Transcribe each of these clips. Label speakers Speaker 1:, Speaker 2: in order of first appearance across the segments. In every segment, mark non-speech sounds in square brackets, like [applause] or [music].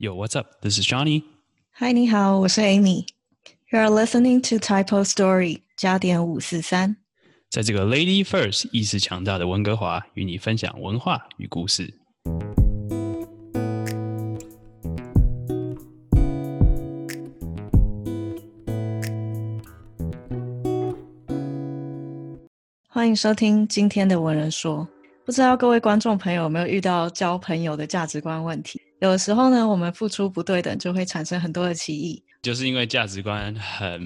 Speaker 1: Yo, what's up? This is Johnny.
Speaker 2: Hi，你好，我是 Amy。You are listening to Typo Story 加点五四三。
Speaker 1: 在这个 Lady First 意识强大的温哥华，与你分享文化与故事。
Speaker 2: 欢迎收听今天的文人说。不知道各位观众朋友有没有遇到交朋友的价值观问题？有的时候呢，我们付出不对等，就会产生很多的歧义。
Speaker 1: 就是因为价值观很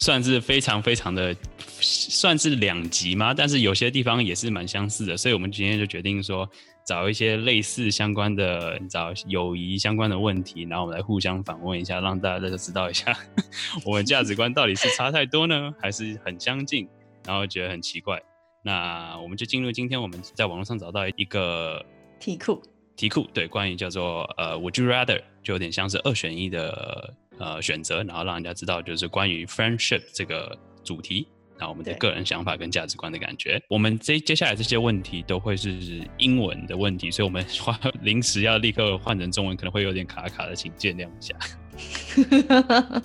Speaker 1: 算是非常非常的算是两极嘛，但是有些地方也是蛮相似的，所以我们今天就决定说找一些类似相关的，找友谊相关的问题，然后我们来互相访问一下，让大家都知道一下 [laughs] 我们价值观到底是差太多呢，还是很相近，然后觉得很奇怪。那我们就进入今天我们在网络上找到一个
Speaker 2: 题库，
Speaker 1: 题库对，关于叫做呃，Would you rather，就有点像是二选一的呃选择，然后让人家知道就是关于 friendship 这个主题，那我们的个人想法跟价值观的感觉。我们这接下来这些问题都会是英文的问题，所以我们换 [laughs] 临时要立刻换成中文，可能会有点卡卡的，请见谅一下。[laughs]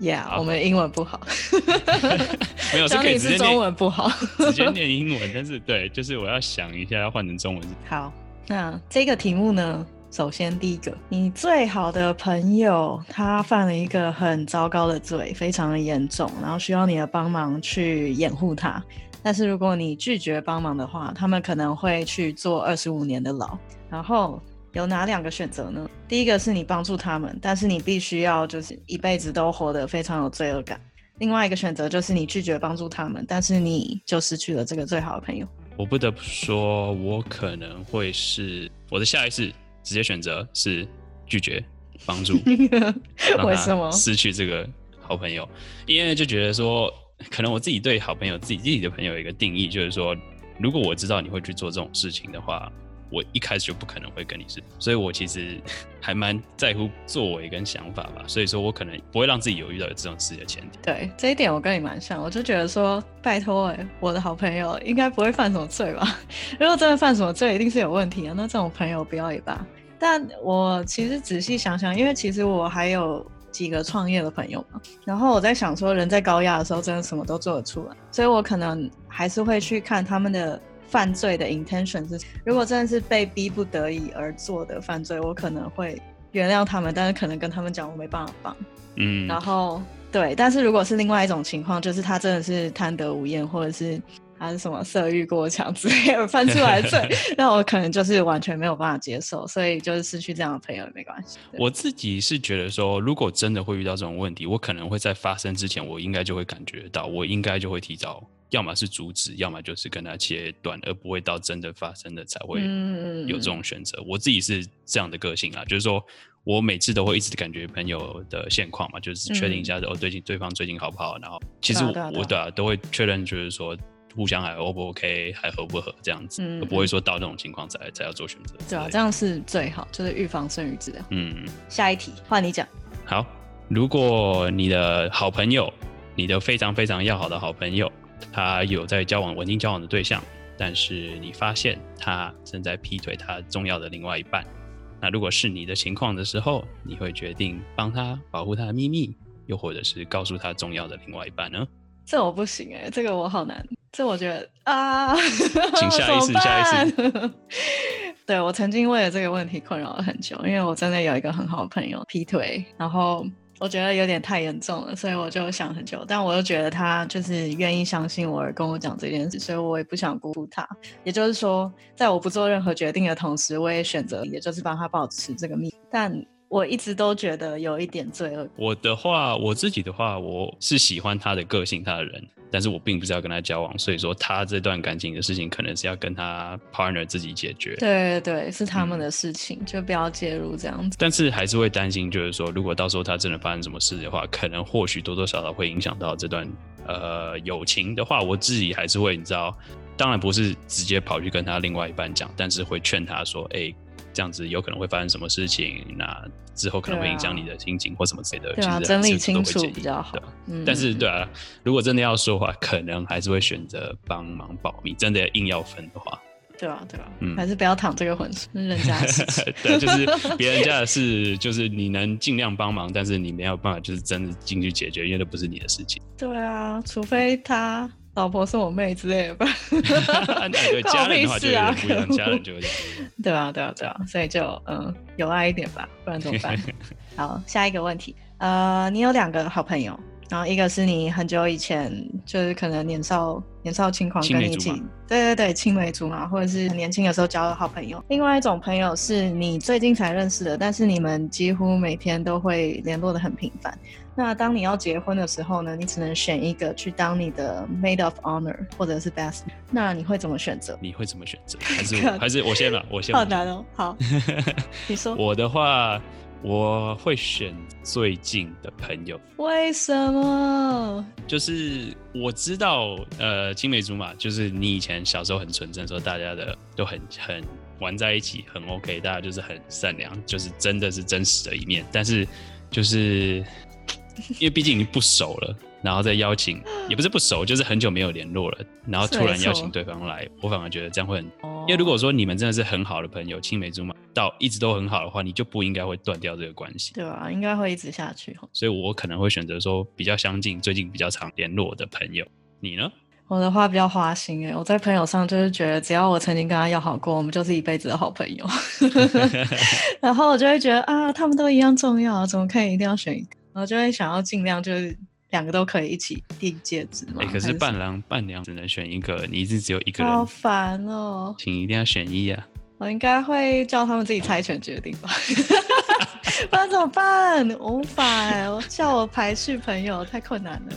Speaker 2: Yeah，我们英文不好，
Speaker 1: 没有是
Speaker 2: 张力是中
Speaker 1: 可以直接念
Speaker 2: 文不好。
Speaker 1: 直接念英文，但是对，就是我要想一下要换成中文。
Speaker 2: 好，那这个题目呢，首先第一个，你最好的朋友他犯了一个很糟糕的罪，非常的严重，然后需要你的帮忙去掩护他。但是如果你拒绝帮忙的话，他们可能会去坐二十五年的牢。然后有哪两个选择呢？第一个是你帮助他们，但是你必须要就是一辈子都活得非常有罪恶感。另外一个选择就是你拒绝帮助他们，但是你就失去了这个最好的朋友。
Speaker 1: 我不得不说，我可能会是我的下一次直接选择是拒绝帮助，[laughs]
Speaker 2: 为什么？
Speaker 1: 失去这个好朋友？因为就觉得说，可能我自己对好朋友自己自己的朋友有一个定义，就是说，如果我知道你会去做这种事情的话，我一开始就不可能会跟你是，所以我其实 [laughs] 还蛮在乎作为跟想法吧，所以说我可能不会让自己有遇到有这种事的前提。
Speaker 2: 对这一点，我跟你蛮像，我就觉得说，拜托哎、我的好朋友应该不会犯什么罪吧？[laughs] 如果真的犯什么罪，一定是有问题啊。那这种朋友不要也罢。但我其实仔细想想，因为其实我还有几个创业的朋友嘛，然后我在想说，人在高压的时候，真的什么都做得出来，所以我可能还是会去看他们的犯罪的 intention 是，如果真的是被逼不得已而做的犯罪，我可能会原谅他们，但是可能跟他们讲我没办法帮。
Speaker 1: 嗯，
Speaker 2: 然后对，但是如果是另外一种情况，就是他真的是贪得无厌，或者是他是什么色欲过强之类而犯出来的罪，[laughs] 那我可能就是完全没有办法接受，所以就是失去这样的朋友也没关系。
Speaker 1: 我自己是觉得说，如果真的会遇到这种问题，我可能会在发生之前，我应该就会感觉到，我应该就会提早，要么是阻止，要么就是跟他切断，而不会到真的发生的才会
Speaker 2: 嗯
Speaker 1: 有这种选择。我自己是这样的个性啦，就是说我每次都会一直感觉朋友的现况嘛，就是确定一下哦，最近对方最近好不好，然后其实我我对啊都会确认，就是说。互相还 O 不 OK，还合不合这样子，
Speaker 2: 嗯
Speaker 1: 不会说到那种情况才才要做选择。
Speaker 2: 对啊，这样是最好，就是预防胜于治疗。
Speaker 1: 嗯，
Speaker 2: 下一题换你讲，
Speaker 1: 好，如果你的好朋友，你的非常非常要好的好朋友，他有在交往稳定交往的对象，但是你发现他正在劈腿他重要的另外一半，那如果是你的情况的时候，你会决定帮他保护他的秘密，又或者是告诉他重要的另外一半呢？
Speaker 2: 这我不行哎、这个我好难，这我觉得啊，
Speaker 1: 请下
Speaker 2: 一次
Speaker 1: 下一
Speaker 2: 次。[laughs] 对我曾经为了这个问题困扰了很久，因为我真的有一个很好的朋友劈腿，然后我觉得有点太严重了，所以我就想很久，但我又觉得他就是愿意相信我而跟我讲这件事，所以我也不想辜负他。也就是说，在我不做任何决定的同时，我也选择也就是帮他保持这个秘密，但我一直都觉得有一点罪恶。
Speaker 1: 我的话，我自己的话，我是喜欢他的个性，他的人，但是我并不是要跟他交往，所以说他这段感情的事情，可能是要跟他 partner 自己解决。
Speaker 2: 对对对，是他们
Speaker 1: 嗯
Speaker 2: 的事情，就不要介入这样子。
Speaker 1: 但是还是会担心，就是说，如果到时候他真的发生什么事的话，可能或许多多少少会影响到这段呃友情的话，我自己还是会，你知道，当然不是直接跑去跟他另外一半讲，但是会劝他说，哎、这样子有可能会发生什么事情，那之后可能会影响你的心情或什么之类的。
Speaker 2: 对啊，整理清楚比较好。嗯，
Speaker 1: 但是
Speaker 2: 嗯
Speaker 1: 对啊，如果真的要说的话，可能还是会选择帮忙保密。真的硬要分的话，
Speaker 2: 对啊，对啊，
Speaker 1: 嗯
Speaker 2: 还是不要淌这个浑水，人家的事情。
Speaker 1: 对，就是 [laughs] 别人家的事，就是你能尽量帮忙，但是你没有办法，就是真的进去解决，因为那不是你的事情。
Speaker 2: 对啊，除非他老婆是我妹之类的 [laughs]
Speaker 1: 家人的话就
Speaker 2: 屁事啊
Speaker 1: 有点不一样，
Speaker 2: 可恶
Speaker 1: 家人就有点不一样。
Speaker 2: 对啊，对啊，对啊，所以就嗯，有爱一点吧，不然怎么办？[laughs] 好，下一个问题，呃，你有两个好朋友，然后一个是你很久以前就是可能年少年少轻狂跟你一起对对对，青梅竹马，或者是年轻的时候交的好朋友。另外一种朋友是你最近才认识的，但是你们几乎每天都会联络的很频繁。那当你要结婚的时候呢，你只能选一个去当你的 maid of honor 或者是 best，那你会怎么选择？
Speaker 1: 你会怎么选择？还是我 [laughs] 还是我先吧，我先。
Speaker 2: 好难哦。好，你说 [laughs]
Speaker 1: 我的话，我会选最近的朋友，
Speaker 2: 为什么？
Speaker 1: 就是我知道，呃，青梅竹马，就是你以前小时候很纯真的时候，大家的都很很玩在一起，很 OK，大家就是很善良，就是真的是真实的一面。但是就是因为毕竟已经不熟了，然后再邀请，也不是不熟，就是很久没有联络了，然后突然邀请对方来，我反而觉得这样会很因为如果说你们真的是很好的朋友，青梅竹马到一直都很好的话，你就不应该会断掉这个关系。
Speaker 2: 对吧？应该会一直下去哦。
Speaker 1: 所以我可能会选择说比较相近、最近比较常联络的朋友。你呢？
Speaker 2: 我的话比较花心哎，我在朋友上就是觉得，只要我曾经跟他要好过，我们就是一辈子的好朋友。[laughs] [laughs] 然后我就会觉得啊，他们都一样重要，怎么可以一定要选一个？然后就会想要尽量就是两个都可以一起订戒指吗。
Speaker 1: 哎、可是伴郎伴娘只能选一个，你一直只有一个人
Speaker 2: 好
Speaker 1: 人，
Speaker 2: 烦哦！
Speaker 1: 请一定要选一啊！
Speaker 2: 我应该会叫他们自己猜拳决定吧，[laughs] 不然怎么办？我无法叫我排序朋友太困难了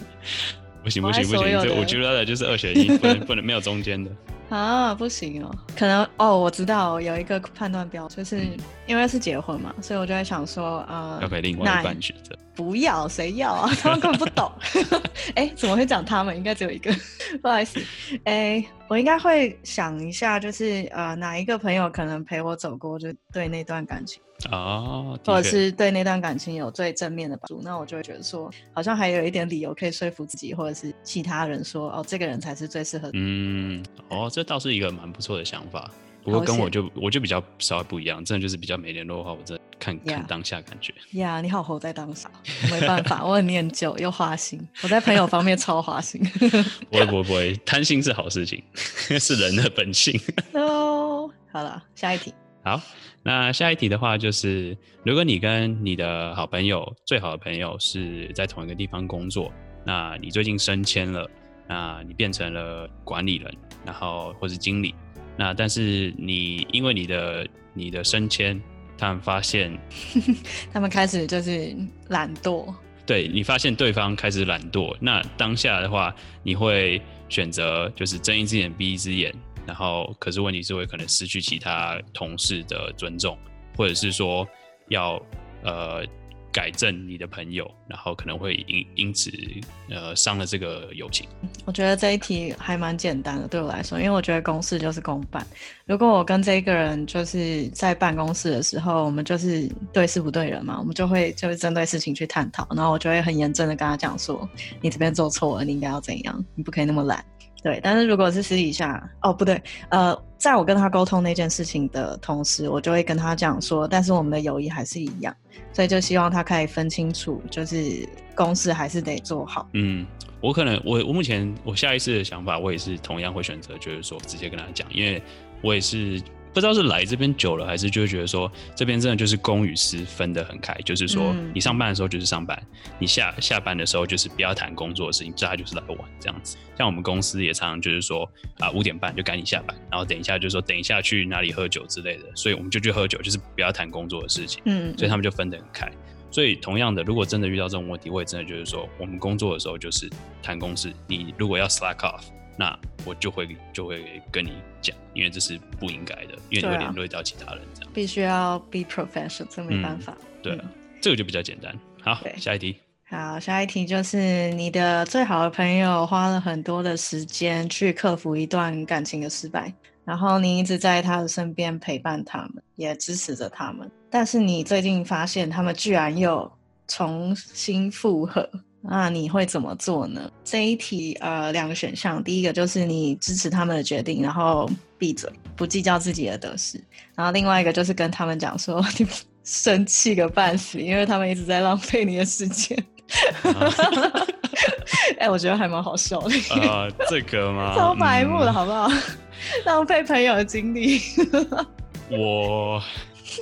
Speaker 1: 不行不行不行，这我觉得就是二选一，不能不能没有中间的。
Speaker 2: 啊，不行哦，可能哦，我知道有一个判断标，就是
Speaker 1: 嗯
Speaker 2: 因为是结婚嘛，所以我就在想说，呃，
Speaker 1: 要给另外一半选择。
Speaker 2: 不要，谁要啊？[laughs] 他们根本不懂。[laughs] 哎，怎么会讲他们？应该只有一个，[laughs] 不好意思。哎，我应该会想一下，就是呃，哪一个朋友可能陪我走过，就对那段感情，
Speaker 1: 哦，
Speaker 2: 或者是对那段感情有最正面的帮助，那我就会觉得说，好像还有一点理由可以说服自己，或者是其他人说，哦，这个人才是最适合的。
Speaker 1: 嗯，哦，这倒是一个蛮不错的想法。不过跟我就我就比较稍微不一样，真的就是比较没联络的话，我真的看看当下感觉。
Speaker 2: 呀你好活在当下，我没办法，我很念旧又花心，我在朋友方面超花心。[laughs]
Speaker 1: 不会不会不会，贪心是好事情，[laughs] 是人的本性。[laughs]
Speaker 2: no，好了，下一题。
Speaker 1: 好，那下一题的话就是，如果你跟你的好朋友、最好的朋友是在同一个地方工作，那你最近升迁了，那你变成了管理人，然后或是经理，那但是你因为你的你的升迁，他们发现，[laughs]
Speaker 2: 他们开始就是懒惰，
Speaker 1: 对你发现对方开始懒惰，那当下的话，你会选择就是睁一只眼闭一只眼，然后可是问题是会可能失去其他同事的尊重，或者是说要呃改正你的朋友，然后可能会因因此呃伤了这个友情。
Speaker 2: 我觉得这一题还蛮简单的，对我来说，因为我觉得公事就是公办。如果我跟这个人就是在办公室的时候，我们就是对事不对人嘛，我们就会就是针对事情去探讨，然后我就会很严正的跟他讲说，你这边做错了，你应该要怎样，你不可以那么懒。对，但是如果是私底下，哦不对，呃，在我跟他沟通那件事情的同时，我就会跟他讲说，但是我们的友谊还是一样，所以就希望他可以分清楚，就是公事还是得做好。
Speaker 1: 嗯，我可能我我目前我下一次的想法，我也是同样会选择，就是说直接跟他讲，因为我也是不知道是来这边久了，还是就会觉得说这边真的就是公与私分得很开，就是说
Speaker 2: 嗯
Speaker 1: 你上班的时候就是上班，你下下班的时候就是不要谈工作的事情，大家就是来玩这样子。像我们公司也常常就是说啊五点半就赶紧下班，然后等一下就说等一下去哪里喝酒之类的，所以我们就去喝酒，就是不要谈工作的事情。
Speaker 2: 嗯，
Speaker 1: 所以他们就分得很开。所以同样的，如果真的遇到这种问题，我也真的就是说，我们工作的时候就是谈公事，你如果要 slack off，那我就会就会跟你讲，因为这是不应该的，因为你会连累到其他人这样。
Speaker 2: 必须要 be professional，这没办
Speaker 1: 嗯
Speaker 2: 法。
Speaker 1: 对啊
Speaker 2: 嗯，
Speaker 1: 这个就比较简单。好，下一题。
Speaker 2: 好，下一题就是你的最好的朋友花了很多的时间去克服一段感情的失败，然后你一直在他的身边陪伴他们，也支持着他们。但是你最近发现他们居然又重新复合，那你会怎么做呢？这一题呃两个选项，第一个就是你支持他们的决定，然后闭嘴，不计较自己的得失。然后另外一个就是跟他们讲说，[laughs] 你生气个半死，因为他们一直在浪费你的时间。哎，我觉得还蛮好笑的。
Speaker 1: 啊，这个吗？
Speaker 2: 超白目的好不好？[laughs] 浪费朋友的精力。
Speaker 1: 我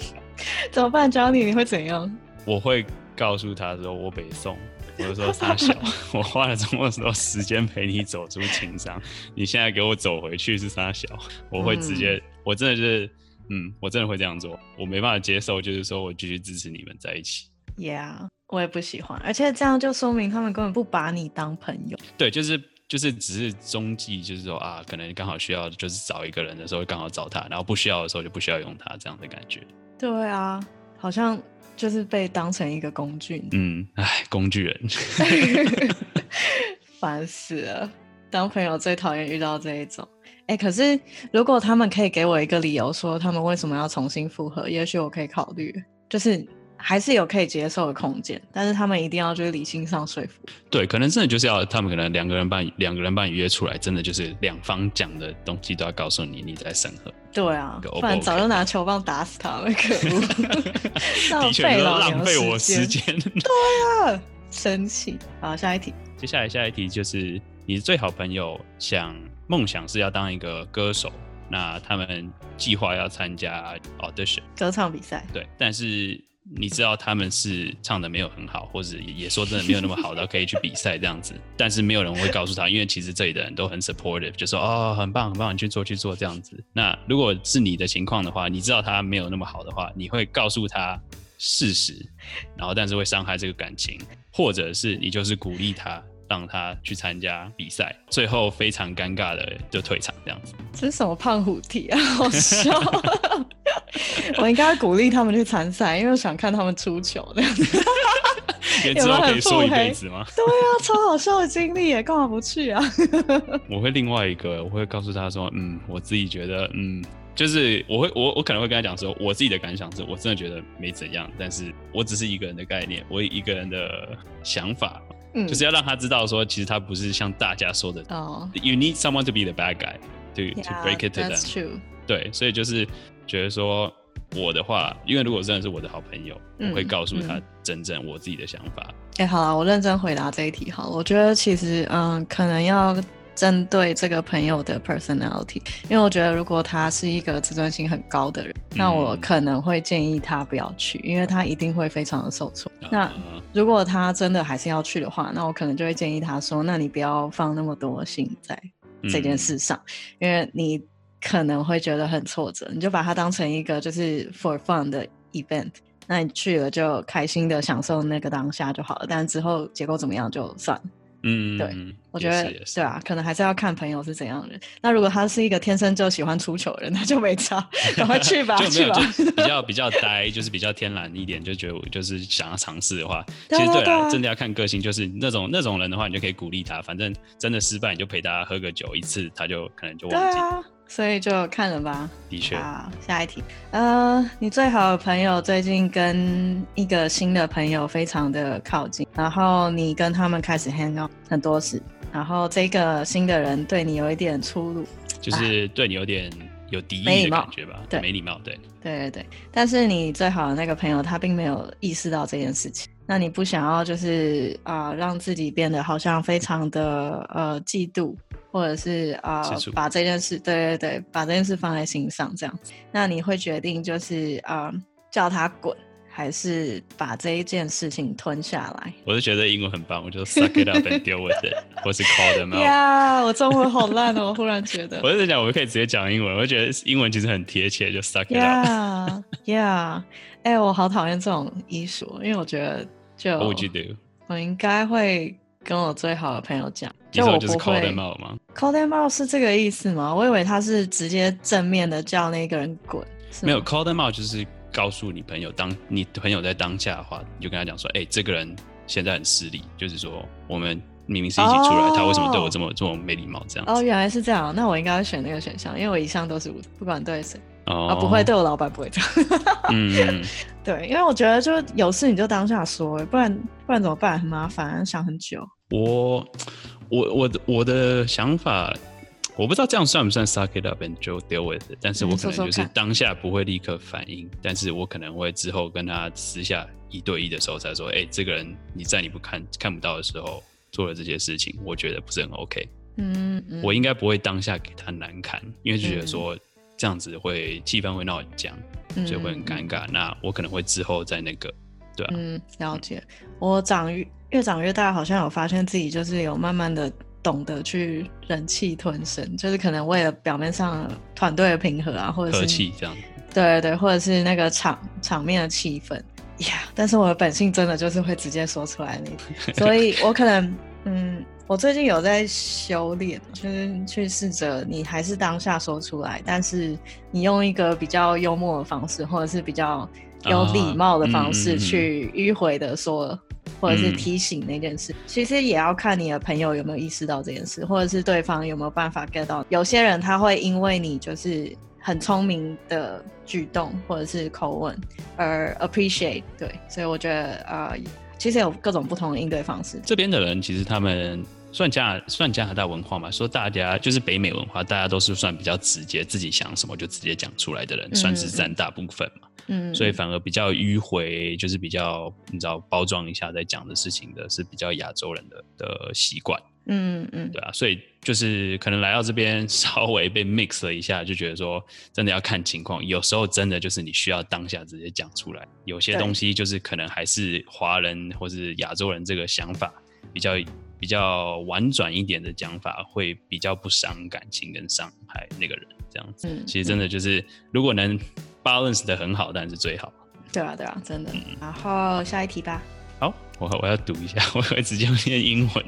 Speaker 1: [laughs]
Speaker 2: 怎么办，Johnny？你会怎样？
Speaker 1: 我会告诉他说，我北宋。我就说傻小，我花了这么多时间陪你走出情伤，你现在给我走回去是傻小，我会直接，我真的就是，嗯，我真的会这样做，我没办法接受，就是说我继续支持你们在一起。
Speaker 2: Yeah，我也不喜欢，而且这样就说明他们根本不把你当朋友。
Speaker 1: 对，就是就是只是中继，就是说啊，可能刚好需要就是找一个人的时候刚好找他，然后不需要的时候就不需要用他这样的感觉。
Speaker 2: 对啊，好像。就是被当成一个工具，
Speaker 1: 嗯，哎，工具人，[laughs]
Speaker 2: 烦死了。当朋友最讨厌遇到这一种，哎，可是如果他们可以给我一个理由，说他们为什么要重新复合，也许我可以考虑，就是。还是有可以接受的空间，但是他们一定要就是理性上说服。
Speaker 1: 对，可能真的就是要他们可能两个人把两个人把你约出来，真的就是两方讲的东西都要告诉你，你在审核。
Speaker 2: 对啊，不然早就拿球棒打死他了，可恶！[laughs] 浪费
Speaker 1: 浪费我时间。
Speaker 2: 对啊，生气。好，下一题。
Speaker 1: 接下来下一题就是你最好朋友想梦想是要当一个歌手，那他们计划要参加 audition
Speaker 2: 歌唱比赛。
Speaker 1: 对，但是。你知道他们是唱的没有很好，或者也说真的没有那么好的，可以去比赛这样子。但是没有人会告诉他，因为其实这里的人都很 supportive，就说哦，很棒很棒，你去做去做这样子。那如果是你的情况的话，你知道他没有那么好的话，你会告诉他事实，然后但是会伤害这个感情，或者是你就是鼓励他。让他去参加比赛，最后非常尴尬的就退场这样子。
Speaker 2: 这是什么胖虎题啊？好笑！[laughs] 我应该鼓励他们去参赛，因为我想看他们出糗这样子。
Speaker 1: 也之后可以说一辈子吗？
Speaker 2: 对啊，超好笑的经历耶，干嘛不去啊？[laughs]
Speaker 1: 我会另外一个，我会告诉他说，嗯，我自己觉得，嗯，就是我会我我可能会跟他讲说，我自己的感想是，我真的觉得没怎样，但是我只是一个人的概念，我一个人的想法。就是要让他知道说，其实他不是像大家说的。哦。You need someone to be the bad guy to to break it to them.
Speaker 2: That's true.
Speaker 1: 对，所以就是觉得说，我的话，因为如果真的是我的好朋友，我会告诉他真正我自己的想法。
Speaker 2: 哎，好了，我认真回答这一题好了。我觉得其实，嗯，可能要。针对这个朋友的 personality，因为我觉得如果他是一个自尊心很高的人，那我可能会建议他不要去，因为他一定会非常的受挫。那如果他真的还是要去的话，那我可能就会建议他说：“那你不要放那么多心在这件事上，因为你可能会觉得很挫折。你就把它当成一个就是 for fun 的 event，那你去了就开心的享受那个当下就好了。但之后结果怎么样就算了。”嗯，对，我觉得对啊，可能还是要看朋友是怎样的人。那如果他是一个天生就喜欢出糗的人，那就没差，[laughs] 赶快去吧，去吧。
Speaker 1: 比较比较呆，就是比较天然一点，就觉得我就是想要尝试的话，其实对啊，真的要看个性。就是那种那种人的话，你就可以鼓励他，反正真的失败，你就陪他喝个酒一次，他就可能就忘记。
Speaker 2: 所以就看了吧。
Speaker 1: 的确。
Speaker 2: 好，下一题。呃，你最好的朋友最近跟一个新的朋友非常的靠近，然后你跟他们开始 hang out 很多次，然后这个新的人对你有一点出入，
Speaker 1: 就是对你有点有敌意的感觉吧？
Speaker 2: 对，
Speaker 1: 没礼貌，对。
Speaker 2: 对对对。但是你最好的那个朋友他并没有意识到这件事情，那你不想要就是啊让自己变得好像非常的呃嫉妒。或者是啊，把这件事，对对对，把这件事放在心上，这样，那你会决定就是啊，叫他滚，还是把这一件事情吞下来？
Speaker 1: 我是觉得英文很棒，我就 suck it up and deal with it，[laughs] 或是 call them out。
Speaker 2: 呀，我中文好烂哦，我忽然觉得。[laughs]
Speaker 1: 我是在讲，我可以直接讲英文，我觉得英文其实很贴切，就 suck it
Speaker 2: up。Yeah，[laughs] 哎，我好讨厌这种医术，因为我觉得就
Speaker 1: What would you do？
Speaker 2: 我应该会。跟我最好的朋友讲，
Speaker 1: 就
Speaker 2: 我
Speaker 1: 不会 call them out 吗
Speaker 2: ？call them out 是这个意思吗？我以为他是直接正面的叫那个人滚。
Speaker 1: 没有 call them out 就是告诉你朋友，当你朋友在当下的话，你就跟他讲说，哎，这个人现在很失礼，就是说我们明明是一起出来，他为什么对我这么这么没礼貌？这样。
Speaker 2: 哦，原来是这样，那我应该会选那个选项，因为我一向都是不管对谁。啊，不会对我老板不会这样。[laughs] 嗯，[laughs] 对，因为我觉得就有事你就当下说，不然不然怎么办？很麻烦，想很久。
Speaker 1: 我我我的我的想法，我不知道这样算不算 suck it up and just deal with it，但是
Speaker 2: 嗯
Speaker 1: 我可能就是当下不会立刻反应，但是我可能会之后跟他私下一对一的时候才说，哎、这个人你在你不看看不到的时候做了这些事情，我觉得不是很 OK，、
Speaker 2: 嗯嗯，
Speaker 1: 我应该不会当下给他难堪，因为就觉得说这样子会气氛会闹很僵，
Speaker 2: 嗯
Speaker 1: 所以会很尴尬。那我可能会之后再那个，对啊，
Speaker 2: 嗯，了解。我长越越长越大，好像有发现自己就是有慢慢的懂得去忍气吞声，就是可能为了表面上团队的平和啊，或者
Speaker 1: 和
Speaker 2: 是
Speaker 1: 气这样。
Speaker 2: 对对对，或者是那个场场面的气氛呀。但是我的本性真的就是会直接说出来那种，所以我可能嗯，我最近有在修炼，就是去试着你还是当下说出来，但是你用一个比较幽默的方式，或者是比较有礼貌的方式
Speaker 1: 嗯
Speaker 2: 去迂回的说。或者是
Speaker 1: 嗯
Speaker 2: 提醒那件事，其实也要看你的朋友有没有意识到这件事，或者是对方有没有办法 get 到。有些人他会因为你就是很聪明的举动或者是口吻而 appreciate，对，所以我觉得呃，其实有各种不同的应对方式。
Speaker 1: 这边的人其实他们算加算加拿大文化嘛，说大家就是北美文化，大家都是算比较直接，自己想什么就直接讲出来的人，
Speaker 2: 嗯
Speaker 1: 算是占大部分嘛。
Speaker 2: 嗯，
Speaker 1: 所以反而比较迂回，就是比较你知道包装一下再讲的事情的，是比较亚洲人的的习惯，
Speaker 2: 嗯嗯。
Speaker 1: 对啊，所以就是可能来到这边稍微被 mix 了一下，就觉得说真的要看情况，有时候真的就是你需要当下直接讲出来，有些东西就是可能还是华人或是亚洲人这个想法比较比较婉转一点的讲法，会比较不伤感情跟伤害那个人这样子。
Speaker 2: 嗯，
Speaker 1: 其实真的就是如果能 balance 的很好，当然是最好。
Speaker 2: 对啊对啊，真的。
Speaker 1: 嗯
Speaker 2: 然后下一题吧。
Speaker 1: 好，我我要读一下，我会直接念英文。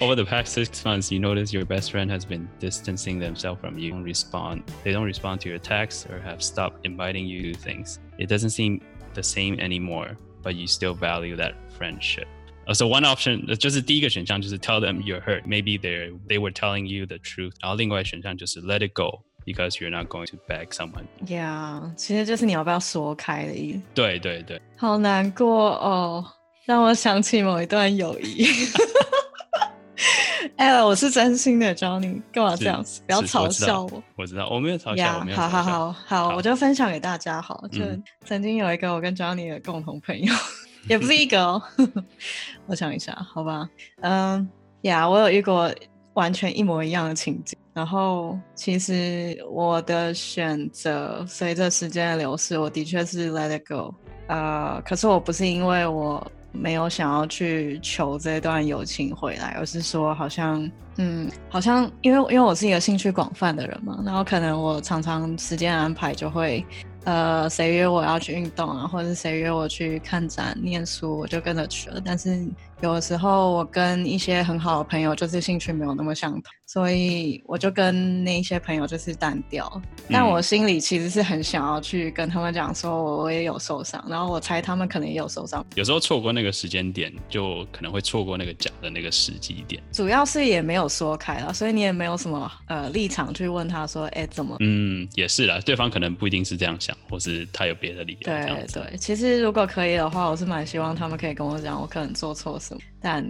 Speaker 1: Over [laughs] [laughs] the past six months, you notice your best friend has been distancing themselves from you. Don't respond. They don't respond to your texts or have stopped inviting you to things. It doesn't seem the same anymore, but you still value that friendship. Uh, so one option 呃就是第一个选项就是 tell them you're hurt. Maybe they they were telling you the truth. 然后另外选项就是 let it go Because you're not going to beg someone.
Speaker 2: Yeah，其实就是你要不要说开的意思。
Speaker 1: 对对对，
Speaker 2: 好难过哦，让我想起某一段友谊。哎、[laughs] 我是真心的，Johnny，干嘛这样子？不要嘲笑我。
Speaker 1: 我知道，我没有嘲笑，没有
Speaker 2: 好好
Speaker 1: 嘲笑。
Speaker 2: 好好，
Speaker 1: 好
Speaker 2: 我就分享给大家好了。就
Speaker 1: 嗯
Speaker 2: 曾经有一个我跟 Johnny 的共同朋友，[laughs] 也不是一个哦。[laughs] 我想一下，好吧，嗯，呀，我有遇过完全一模一样的情景。然后，其实我的选择随着时间的流逝，我的确是 let it go。呃，可是我不是因为我没有想要去求这段友情回来，而是说好像，嗯，好像因为因为我是一个兴趣广泛的人嘛，然后可能我常常时间安排就会，呃，谁约我要去运动啊，或者是谁约我去看展、念书，我就跟着去了。但是有的时候我跟一些很好的朋友就是兴趣没有那么相同，所以我就跟那一些朋友就是单调。但
Speaker 1: 嗯
Speaker 2: 我心里其实是很想要去跟他们讲说，我也有受伤，然后我猜他们可能也有受伤。
Speaker 1: 有时候错过那个时间点，就可能会错过那个讲的那个时机点。
Speaker 2: 主要是也没有说开了，所以你也没有什么呃立场去问他说，哎，怎么？
Speaker 1: 嗯，也是啦，对方可能不一定是这样想，或是他有别的理由。
Speaker 2: 对对，其实如果可以的话，我是蛮希望他们可以跟我讲，我可能做错什么，但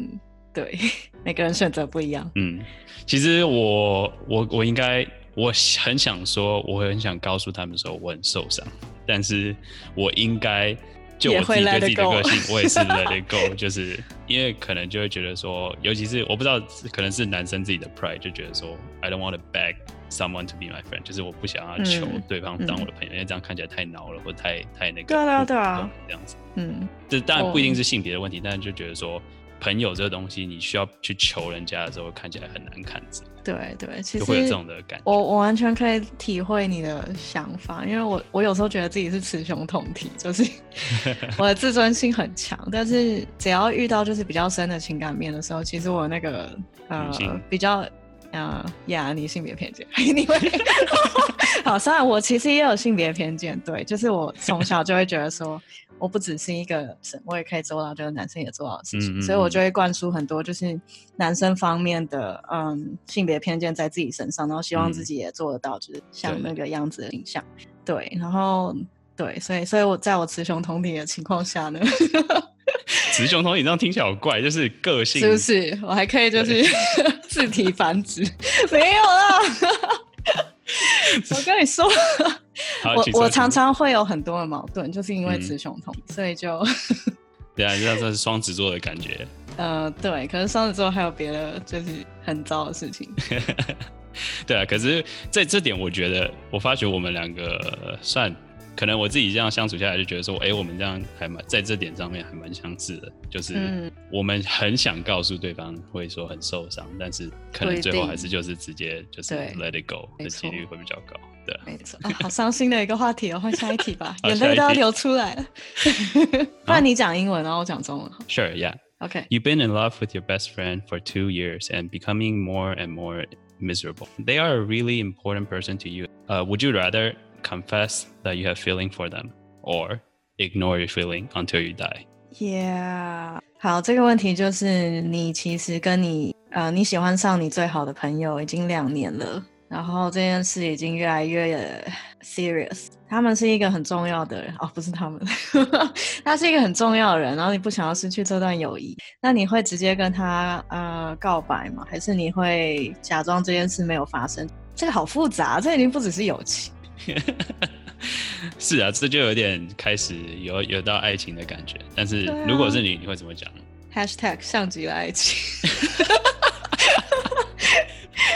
Speaker 2: 对每个人选择不一样。
Speaker 1: 嗯，其实我我我应该我很想说，我很想告诉他们说我很受伤，但是我应该就我自己对自己的个性，我也是 [laughs] let it go，就是因为可能就会觉得说，尤其是我不知道，可能是男生自己的 pride 就觉得说，I don't want to beg someone to be my friend，就是我不想要求
Speaker 2: 嗯
Speaker 1: 对方当我的朋友，因为这样看起来太孬了，或太太那个，
Speaker 2: 对啊对啊
Speaker 1: 这样子。
Speaker 2: 嗯，
Speaker 1: 这当然不一定
Speaker 2: 哦
Speaker 1: 是性别的问题，但是就觉得说朋友这个东西，你需要去求人家的时候，看起来很难看
Speaker 2: 对对，其实
Speaker 1: 就会有这种的感觉。
Speaker 2: 我我完全可以体会你的想法，因为我我有时候觉得自己是雌雄同体，就是 [laughs] 我的自尊心很强，但是只要遇到就是比较深的情感面的时候，其实我那个呃比较呃呀，你性别偏见，[laughs] 你会 [laughs] 好，虽然我其实也有性别偏见，对，就是我从小就会觉得说。我不只是一个神，我也可以做到，就是男生也做到的事情，
Speaker 1: 嗯嗯
Speaker 2: 所以我就会灌输很多就是男生方面的嗯性别偏见在自己身上，然后希望自
Speaker 1: 嗯
Speaker 2: 己也做得到，就是像那个样子的形象。对，然后对，所以所以我在我雌雄同体的情况下呢，[laughs]
Speaker 1: 雌雄同体这样听起来好怪，就是个性
Speaker 2: 是不是？我还可以就是 [laughs] 自体繁殖，[laughs] 没有啦。我跟你说，我我常常会有很多的矛盾，就是因为雌雄同体，所以就
Speaker 1: 对啊，这这是双子座的感觉。
Speaker 2: 呃对。可是双子座还有别的就是很糟的事情。
Speaker 1: 对啊，可是在这点，我觉得我发觉我们两个算可能我自己这样相处下来，就觉得说，哎、我们这样还蛮在这点上面还蛮相似的，就是
Speaker 2: 嗯
Speaker 1: 我们很想告诉对方，会说很受伤，但是可能最后还是就是直接就是 let it go 的几率
Speaker 2: 错
Speaker 1: 会比较高。对啊，
Speaker 2: 没错啊，好伤心的一个话题哦，换下一题吧，眼泪都要流出来了。不然你讲英文，然后我讲中文
Speaker 1: Sure, yeah. OK，You've been in love with your best friend for two years and becoming more and more miserable. They are a really important person to you. Uh, would you rather confess that you have feeling for them or ignore your feeling until you die?
Speaker 2: Yeah，好，这个问题就是你其实跟你呃你喜欢上你最好的朋友已经两年了，然后这件事已经越来越 serious。他们是一个很重要的人哦，不是他们，[laughs] 他是一个很重要的人，然后你不想要失去这段友谊，那你会直接跟他呃告白吗？还是你会假装这件事没有发生？这个好复杂，这已经不只是友情。[laughs]
Speaker 1: 是啊，这就有点开始有有到爱情的感觉。但是如果是你，你会怎么讲
Speaker 2: ？Hashtag 像极了爱情。[laughs]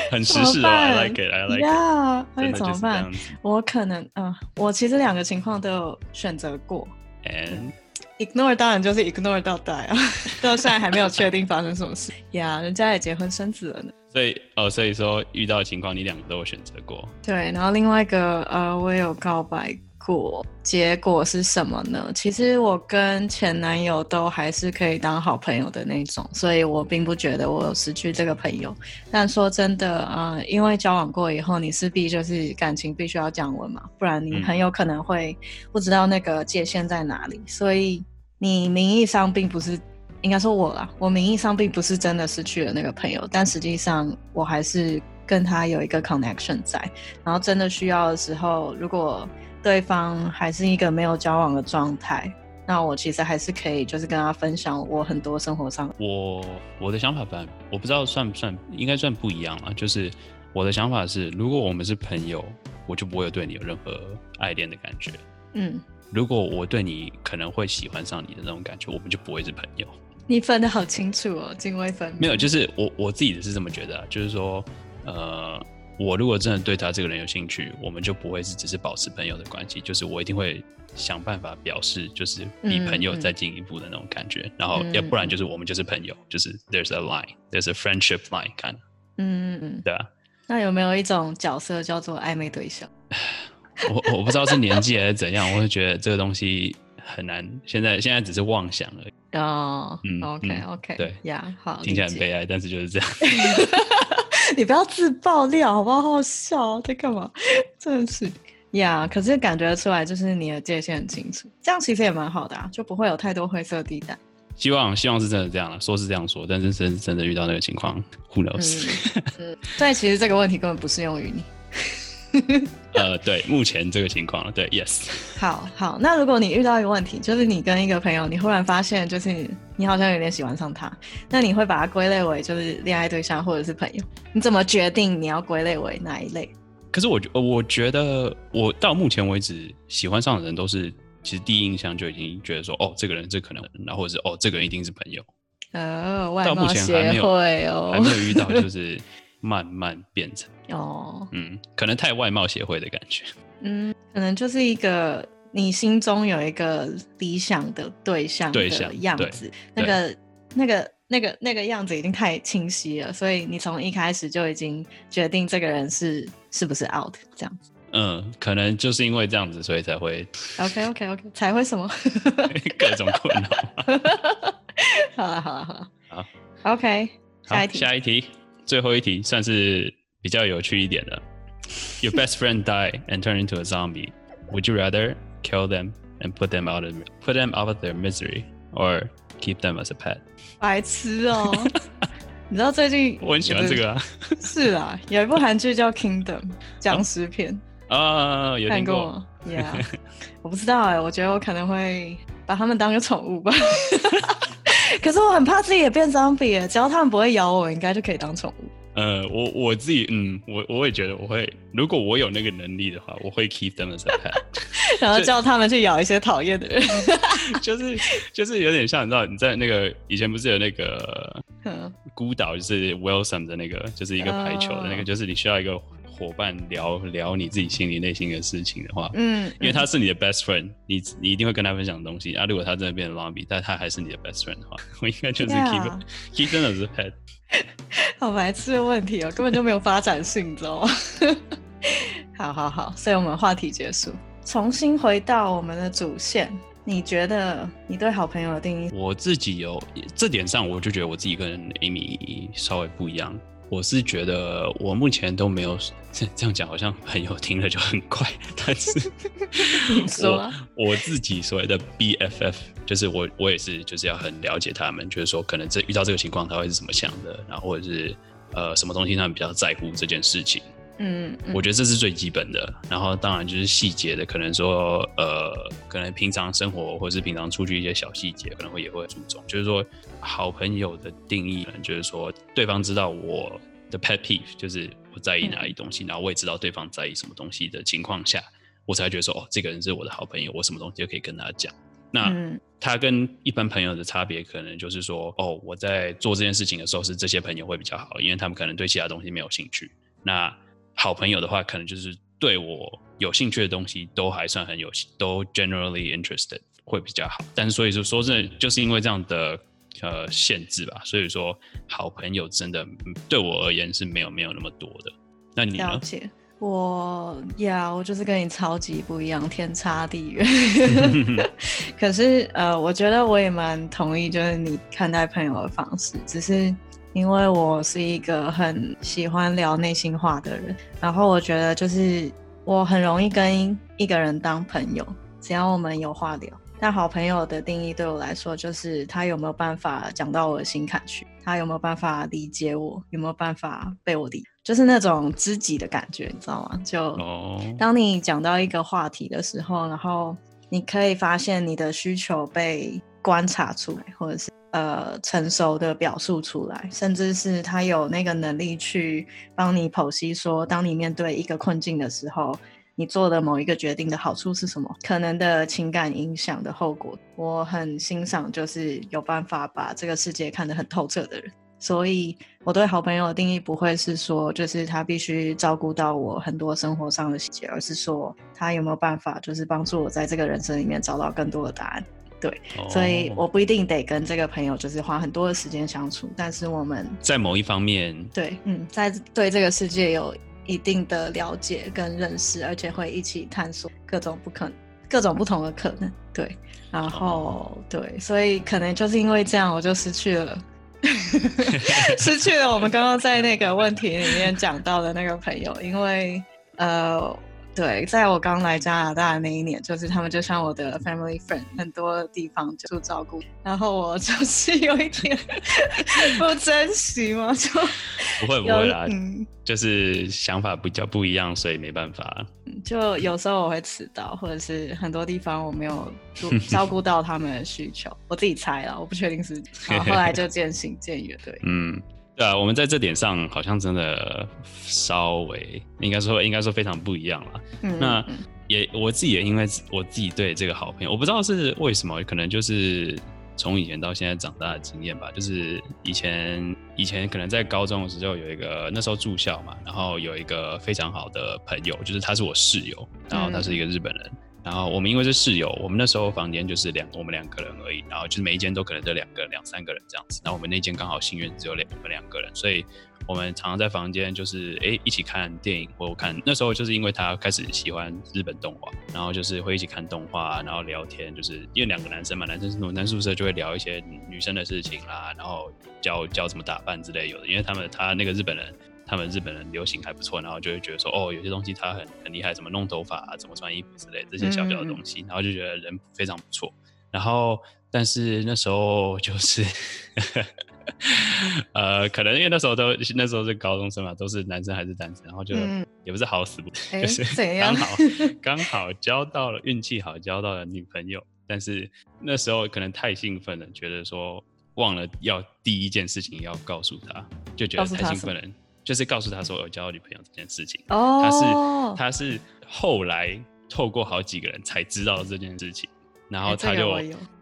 Speaker 1: 很时
Speaker 2: 怎么
Speaker 1: 事哦，I
Speaker 2: 办
Speaker 1: like it, I like it。
Speaker 2: 呀，那怎么办。我可能，嗯、我其实两个情况都有选择过。
Speaker 1: And
Speaker 2: ignore 当然就是 ignore 到底啊，[laughs] 到现在还没有确定发生什么事呀人家也结婚生子了呢。
Speaker 1: 所以呃，所以说遇到的情况，你两个都有选择过。
Speaker 2: 对，然后另外一个，呃，我也有告白过，结果是什么呢？其实我跟前男友都还是可以当好朋友的那种，所以我并不觉得我有失去这个朋友。但说真的，呃，因为交往过以后，你势必就是感情必须要降温嘛，不然你
Speaker 1: 嗯
Speaker 2: 很有可能会不知道那个界限在哪里。所以你名义上并不是，应该说我啦，我名义上并不是真的失去了那个朋友，但实际上我还是跟他有一个 connection 在。然后真的需要的时候，如果对方还是一个没有交往的状态，那我其实还是可以就是跟他分享我很多生活上
Speaker 1: 我我的想法本来我不知道算不算，应该算不一样啊。就是我的想法是，如果我们是朋友，我就不会有对你有任何爱恋的感觉。
Speaker 2: 嗯，
Speaker 1: 如果我对你可能会喜欢上你的那种感觉，我们就不会是朋友。
Speaker 2: 你分的好清楚哦，泾渭分明。
Speaker 1: 没有，就是我我自己是这么觉得、啊，就是说，呃，我如果真的对他这个人有兴趣，我们就不会是只是保持朋友的关系，就是我一定会想办法表示，就是比朋友再进一步的那种感觉。然后
Speaker 2: 嗯
Speaker 1: 要不然就是我们就是朋友，就是 there's a line，there's a friendship line of，
Speaker 2: 嗯嗯嗯。
Speaker 1: 对啊。
Speaker 2: 那有没有一种角色叫做暧昧对象？[sighs]
Speaker 1: 我我不知道是年纪还是怎样，我会觉得这个东西很难，现在现在只是妄想而已，
Speaker 2: 哦、
Speaker 1: 嗯
Speaker 2: o k
Speaker 1: 嗯
Speaker 2: OK，
Speaker 1: 对
Speaker 2: 呀好，
Speaker 1: 听起来很悲哀，但是就是这样。[laughs] [laughs]
Speaker 2: 你不要自爆料好不好？好好笑，在干嘛？[laughs] 真的是呀可是感觉出来，就是你的界限很清楚，这样其实也蛮好的啊，就不会有太多灰色地带。
Speaker 1: 希望希望是真的这样了，说是这样说，但是真真的遇到那个情况，Who knows？、
Speaker 2: 嗯，所以其实这个问题根本不适用于你。[laughs]
Speaker 1: 呃，对，目前这个情况，对，yes，
Speaker 2: 好好，那如果你遇到一个问题，就是你跟一个朋友，你忽然发现，就是你好像有点喜欢上他，那你会把它归类为就是恋爱对象或者是朋友？你怎么决定你要归类为哪一类？
Speaker 1: 可是我觉我觉得我到目前为止喜欢上的人都是，其实第一印象就已经觉得说，哦，这个人这可能，然后或者是哦，这个人一定是朋友，
Speaker 2: 呃，外
Speaker 1: 到目
Speaker 2: 貌协
Speaker 1: 前还没有
Speaker 2: 会哦，
Speaker 1: 还没有遇到就是慢慢变成，
Speaker 2: 哦，
Speaker 1: 嗯，可能太外貌协会的感觉。
Speaker 2: 嗯，可能就是一个你心中有一个理想的对象的样子，那个那个那个那个样子已经太清晰了，所以你从一开始就已经决定这个人是是不是 out 这样子。
Speaker 1: 嗯，可能就是因为这样子，所以才会
Speaker 2: OK OK OK，才会什么？[laughs]
Speaker 1: 各种困扰。[laughs]
Speaker 2: 好了好了好了，
Speaker 1: 好
Speaker 2: ，OK，下一题。
Speaker 1: 下一题，最后一题算是比较有趣一点的。Your best friend die and turn into a zombie. Would you rather kill them and put them out of put them out of their misery, or keep them as a pet?
Speaker 2: 白痴哦、你知道最近
Speaker 1: 我很喜欢这个啊，
Speaker 2: 是啊，有一部韩剧叫《Kingdom》僵尸片，
Speaker 1: 啊，有。
Speaker 2: 看过？Yeah，我不知道哎、我觉得我可能会把他们当个宠物吧。[laughs] 可是我很怕自己也变 zombie 耶，只要他们不会咬我，应该就可以当宠物。
Speaker 1: 呃，我我自己，嗯，我我也觉得我会，如果我有那个能力的话，我会 keep them as a pet，[laughs]
Speaker 2: 然后叫他们去咬一些讨厌的人。[laughs]
Speaker 1: 就是就是有点像，你知道你在那个以前不是有那个孤岛，就是 Wilson 的那个，就是一个排球的那个，就是你需要一个。伙伴聊聊你自己心里内心的事情的话，嗯，因为他是你的 best friend，你你一定会跟他分享东西啊。如果他真的变成 zombie，但他还是你的 best friend 的话，[laughs] 我应该就是 keep keep 真的是 pet。[laughs]
Speaker 2: 好白痴的问题哦，根本就没有发展性，你知道吗？[laughs] 好好好，所以我们话题结束，重新回到我们的主线。你觉得你对好朋友的定义？
Speaker 1: 我自己有这点上，我就觉得我自己跟 Amy 稍微不一样。我是觉得我目前都没有这样讲，好像朋友听了就很怪。但是 [laughs] 我我自己所谓的 BFF，就是我我也是就是要很了解他们，就是说可能这遇到这个情况他会是怎么想的，然后或者是呃什么东西他们比较在乎这件事情。嗯，我觉得这是最基本的。然后当然就是细节的，可能说呃可能平常生活或者是平常出去一些小细节，可能会也会注重。就是说好朋友的定义，就是说对方知道我。的 pet peeve 就是我在意哪里东西，然后我也知道对方在意什么东西的情况下，我才觉得说哦，这个人是我的好朋友，我什么东西就可以跟他讲。那他跟一般朋友的差别，可能就是说哦，我在做这件事情的时候，是这些朋友会比较好，因为他们可能对其他东西没有兴趣。那好朋友的话，可能就是对我有兴趣的东西都还算很有，都 generally interested 会比较好。但是所以说说真的，就是因为这样的。呃，限制吧，所以说好朋友真的对我而言是没有没有那么多的。那你
Speaker 2: 了解我呀，我就是跟你超级不一样，天差地远。[laughs] 可是呃，我觉得我也蛮同意，就是你看待朋友的方式，只是因为我是一个很喜欢聊内心话的人，然后我觉得就是我很容易跟一个人当朋友，只要我们有话聊。但好朋友的定义对我来说，就是他有没有办法讲到我的心坎去，他有没有办法理解我，有没有办法被我理，就是那种知己的感觉，你知道吗？就当你讲到一个话题的时候，然后你可以发现你的需求被观察出来，或者是呃成熟的表述出来，甚至是他有那个能力去帮你剖析说，当你面对一个困境的时候。你做的某一个决定的好处是什么？可能的情感影响的后果，我很欣赏，就是有办法把这个世界看得很透彻的人。所以，我对好朋友的定义不会是说，就是他必须照顾到我很多生活上的细节，而是说他有没有办法，就是帮助我在这个人生里面找到更多的答案。对，所以我不一定得跟这个朋友就是花很多的时间相处，但是我们
Speaker 1: 在某一方面，
Speaker 2: 对，嗯，在对这个世界有。一定的了解跟认识，而且会一起探索各种不可能、各种不同的可能。对，然后对，所以可能就是因为这样，我就失去了 [laughs] [laughs] 失去了我们刚刚在那个问题里面讲到的那个朋友，因为呃。对，在我刚来加拿大的那一年，就是他们就像我的 family friend，很多地方就照顾，然后我就 [laughs] 是有一点不珍惜嘛，就
Speaker 1: 不会不会啦，就是想法比较不一样，所以没办法。
Speaker 2: 就有时候我会迟到，或者是很多地方我没有 [laughs] 照顾到他们的需求，我自己猜了，我不确定是，[laughs] 然后后来就渐行渐远。对，嗯。
Speaker 1: 对啊，我们在这点上好像真的稍微应该说应该说非常不一样了。那也我自己也因为我自己对这个好朋友，我不知道是为什么，可能就是从以前到现在长大的经验吧。就是以前以前可能在高中的时候有一个那时候住校嘛，然后有一个非常好的朋友，就是他是我室友，然后他是一个日本人。然后我们因为是室友，我们那时候房间就是两我们两个人而已，然后就是每一间都可能就两个两三个人这样子。然后我们那间刚好幸运只有两我们两个人，所以我们常常在房间就是哎一起看电影或看。那时候就是因为他开始喜欢日本动画，然后就是会一起看动画，然后聊天，就是因为两个男生嘛，男生是男宿舍就会聊一些女生的事情啦，然后教教怎么打扮之类有的，因为他们他那个日本人。他们日本人流行还不错，然后就会觉得说，哦，有些东西他很很厉害，怎么弄头发啊，怎么穿衣服之类这些小小的东西，然后就觉得人非常不错。然后，但是那时候就是，[laughs] 呃，可能因为那时候都那时候是高中生嘛，都是男生还是单身，然后就也不是好死不 [laughs] 就是刚好刚好交到了运气好交到了女朋友，但是那时候可能太兴奋了，觉得说。忘了要第一件事情要告诉她，就觉得太兴奋了，就是告诉他说我交到女朋友这件事情。
Speaker 2: 哦，
Speaker 1: 他是他是后来透过好几个人才知道这件事情，然后他就、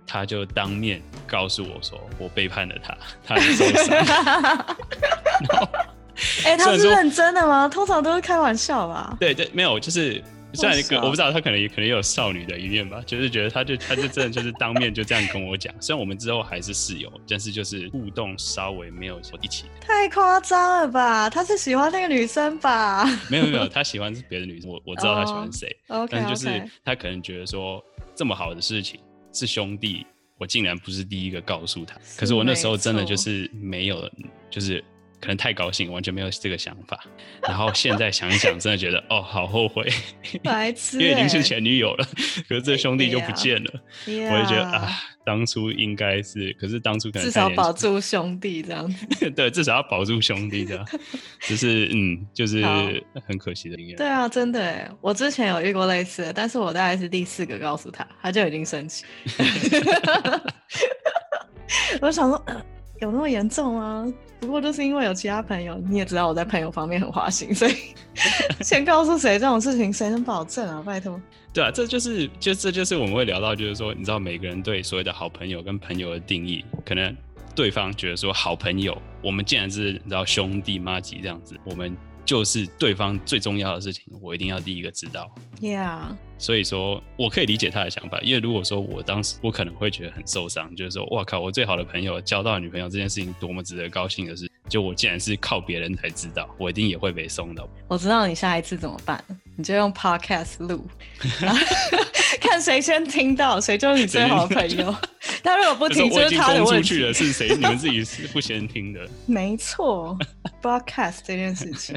Speaker 1: 他就当面告诉我说我背叛了他，他很受伤。[laughs] [laughs]
Speaker 2: 哎、他是认真的吗？通常都是开玩笑吧？
Speaker 1: 对对，没有，就是虽然我不知道他可能也可能也有少女的一面吧，就是觉得他就他就真的就是当面就这样跟我讲，虽然我们之后还是室友，但是就是互动稍微没有一起，
Speaker 2: 太夸张了吧？他是喜欢那个女生吧？
Speaker 1: 没有没有，他喜欢是别的女生，我我知道他喜欢谁。但是就是他可能觉得说这么好的事情是兄弟，我竟然不是第一个告诉他。可是我那时候真的就是没有，就是可能太高兴，完全没有这个想法。然后现在想一想，真的觉得哦，好后悔，[laughs]
Speaker 2: 白痴、欸，
Speaker 1: 因为已经是前女友了，可是这兄弟就不见了。我就觉得啊，当初应该是，可是当初可能
Speaker 2: 至少保住兄弟这样子。[laughs]
Speaker 1: 对，至少要保住兄弟的，[laughs] 只是嗯，就是很可惜的经验。
Speaker 2: 对啊，真的耶，我之前有遇过类似的，但是我大概是第四个告诉他，他就已经生气。我想说，呃有那么严重吗？不过就是因为有其他朋友，你也知道我在朋友方面很花心，所以 [laughs] 先告诉谁这种事情，谁能保证啊？拜托。
Speaker 1: 对啊，这就是就这就是我们会聊到，就是说，你知道每个人对所谓的好朋友跟朋友的定义，可能对方觉得说好朋友，我们既然是你知道兄弟妈吉这样子，我们就是对方最重要的事情，我一定要第一个知道。
Speaker 2: Yeah，
Speaker 1: 所以说我可以理解他的想法，因为如果说我当时我可能会觉得很受伤，就是说，哇靠，我最好的朋友交到女朋友这件事情多么值得高兴的事，就我竟然是靠别人才知道，我一定也会被送的。
Speaker 2: 我知道你下一次怎么办，你就用 Podcast 录，[laughs] 看谁先听到，谁就是你最好的朋友。[laughs] 他如果不听，就是他的问
Speaker 1: 题出去了，是谁？[laughs] 你们自己是不先听的，
Speaker 2: 没错，broadcast 这件事情，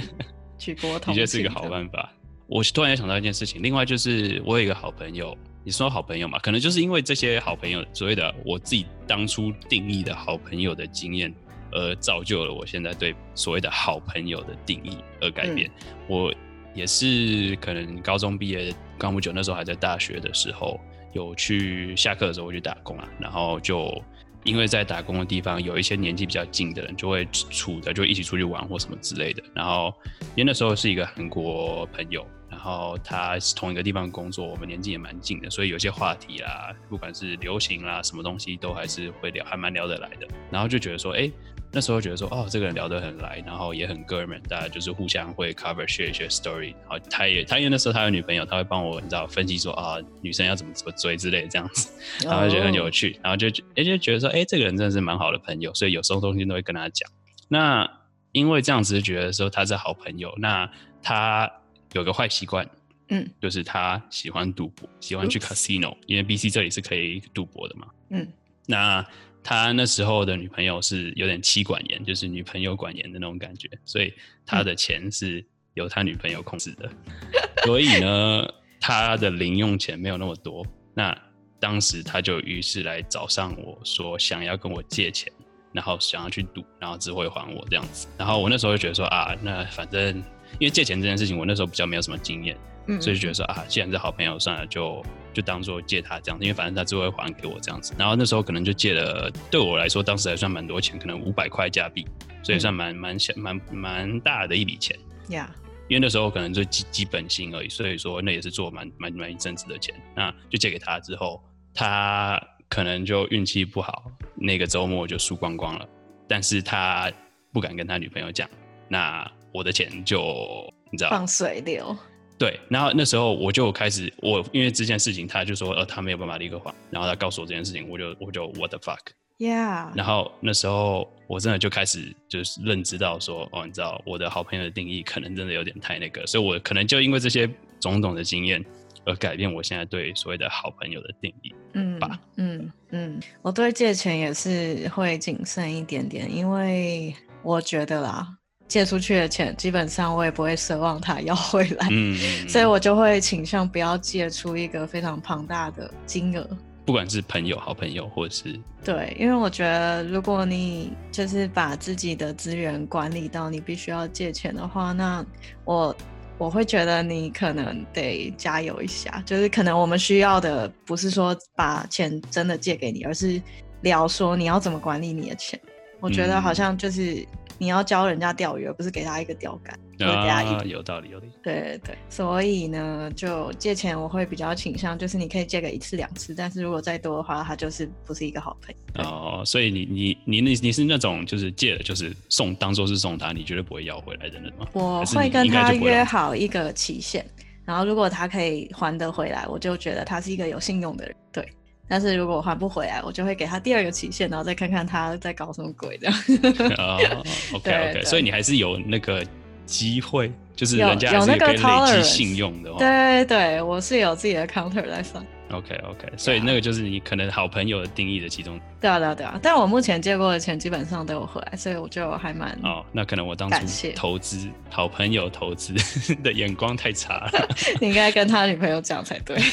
Speaker 2: 举国同
Speaker 1: 的确是一个好办法。我突然间想到一件事情，另外就是我有一个好朋友，你说好朋友嘛，可能就是因为这些好朋友所谓的我自己当初定义的好朋友的经验，而造就了我现在对所谓的好朋友的定义而改变。我也是可能高中毕业刚不久，那时候还在大学的时候，有去下课的时候会去打工啊，然后就因为在打工的地方有一些年纪比较近的人，就会处的就一起出去玩或什么之类的。然后因为那时候是一个韩国朋友，然后他是同一个地方工作，我们年纪也蛮近的，所以有些话题啦，不管是流行啦，什么东西都还是会聊，还蛮聊得来的。然后就觉得说，哎、那时候觉得说，哦，这个人聊得很来，然后也很哥们，大家就是互相会 cover share 一些 story。然后他也，他因为那时候他有女朋友，他会帮我，你知道分析说啊，女生要怎么怎么追之类的这样子，然后就觉得很有趣，然后就哎、就觉得说，哎、这个人真的是蛮好的朋友，所以有时候东西都会跟他讲。那因为这样子就觉得说他是好朋友，那他有个坏习惯，
Speaker 2: 嗯
Speaker 1: 就是他喜欢赌博，喜欢去 casino，因为 BC 这里是可以赌博的嘛。
Speaker 2: 嗯
Speaker 1: 那他那时候的女朋友是有点妻管严，就是女朋友管严的那种感觉，所以他的钱是由他女朋友控制的。[laughs] 所以呢，他的零用钱没有那么多。那当时他就于是来找上我说想要跟我借钱，然后想要去赌，然后只会还我这样子。然后我那时候就觉得说啊，那反正因为借钱这件事情，我那时候比较没有什么经验，
Speaker 2: 嗯，
Speaker 1: 所以就觉得说啊，既然是好朋友，算了，就就当做借他这样子，因为反正他只会还给我这样子。然后那时候可能就借了，对我来说当时还算蛮多钱，可能五百块加币，所以算蛮蛮小蛮蛮大的一笔钱。
Speaker 2: 呀，
Speaker 1: 因为那时候可能就基基本薪而已，所以说那也是做蛮蛮蛮一阵子的钱。那就借给他之后，他可能就运气不好，那个周末就输光光了。但是他不敢跟他女朋友讲，那我的钱就你知道
Speaker 2: 放水流，
Speaker 1: 对，然后那时候我就开始，我因为这件事情，他就说，呃，他没有办法立刻还，然后他告诉我这件事情，我就我就 what the
Speaker 2: fuck，，Yeah，
Speaker 1: 然后那时候我真的就开始就是认知到说，哦，你知道我的好朋友的定义可能真的有点太那个，所以我可能就因为这些种种的经验而改变我现在对所谓的好朋友的定义。
Speaker 2: 嗯
Speaker 1: 吧
Speaker 2: 嗯嗯，我对借钱也是会谨慎一点点，因为我觉得啦，借出去的钱基本上我也不会奢望他要回来，
Speaker 1: 嗯，[laughs]
Speaker 2: 所以我就会倾向不要借出一个非常庞大的金额。
Speaker 1: 不管是朋友、好朋友，或者是
Speaker 2: 对，因为我觉得如果你就是把自己的资源管理到你必须要借钱的话，那我我会觉得你可能得加油一下。就是可能我们需要的不是说把钱真的借给你，而是聊说你要怎么管理你的钱。我觉得好像就是你要教人家钓鱼，而不是给他一个钓竿，或者给他
Speaker 1: 啊，
Speaker 2: 一。
Speaker 1: 有道理，有道理。
Speaker 2: 对对对，所以呢，就借钱我会比较倾向，就是你可以借个一次两次，但是如果再多的话，他就是不是一个好朋友。
Speaker 1: 哦，所以你你你你你是那种就是借了就是送当做是送他，你绝对不会要回来的人吗？
Speaker 2: 我会跟他约好一个期限，然后如果他可以还得回来，我就觉得他是一个有信用的人。对，但是如果我还不回来，我就会给他第二个期限，然后再看看他在搞什么鬼这样。[laughs]
Speaker 1: 哦，OK OK，[laughs] 所以你还是有那个机会，就是
Speaker 2: 有
Speaker 1: 人家是
Speaker 2: 有那个
Speaker 1: 可以累积信用的话。
Speaker 2: 对对，我是有自己的 counter 在算。
Speaker 1: OK OK，所以那个就是你可能好朋友的定义的其中。
Speaker 2: 对啊对啊对啊，但我目前借过的钱基本上都有回来，所以我就还蛮
Speaker 1: 哦，那可能我当初投资好朋友投资 [laughs] 的眼光太差了，[laughs]
Speaker 2: 你应该跟他女朋友讲才对。[laughs]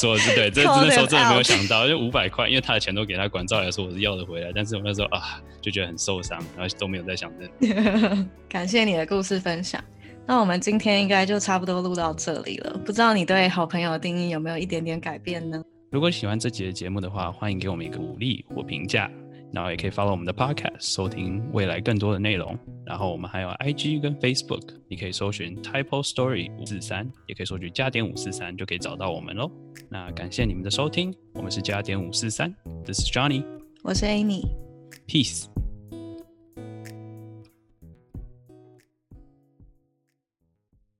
Speaker 1: 说的是对，这那时候真的没有想到，就五百块，因为他的钱都给他管，照理来说我是要的回来，但是我那时候啊就觉得很受伤，然后都没有在想这。
Speaker 2: 感谢你的故事分享。那我们今天应该就差不多录到这里了。不知道你对好朋友的定义有没有一点点改变呢？
Speaker 1: 如果喜欢这集的节目的话，欢迎给我们一个鼓励或评价，然后也可以 follow 我们的 podcast，收听未来更多的内容。然后我们还有 IG 跟 Facebook，你可以搜寻 Typo Story 五四三，也可以搜寻加点五四三，就可以找到我们喽。那感谢你们的收听，我们是加点五四三，This is Johnny，Peace。
Speaker 2: 我是 Amy。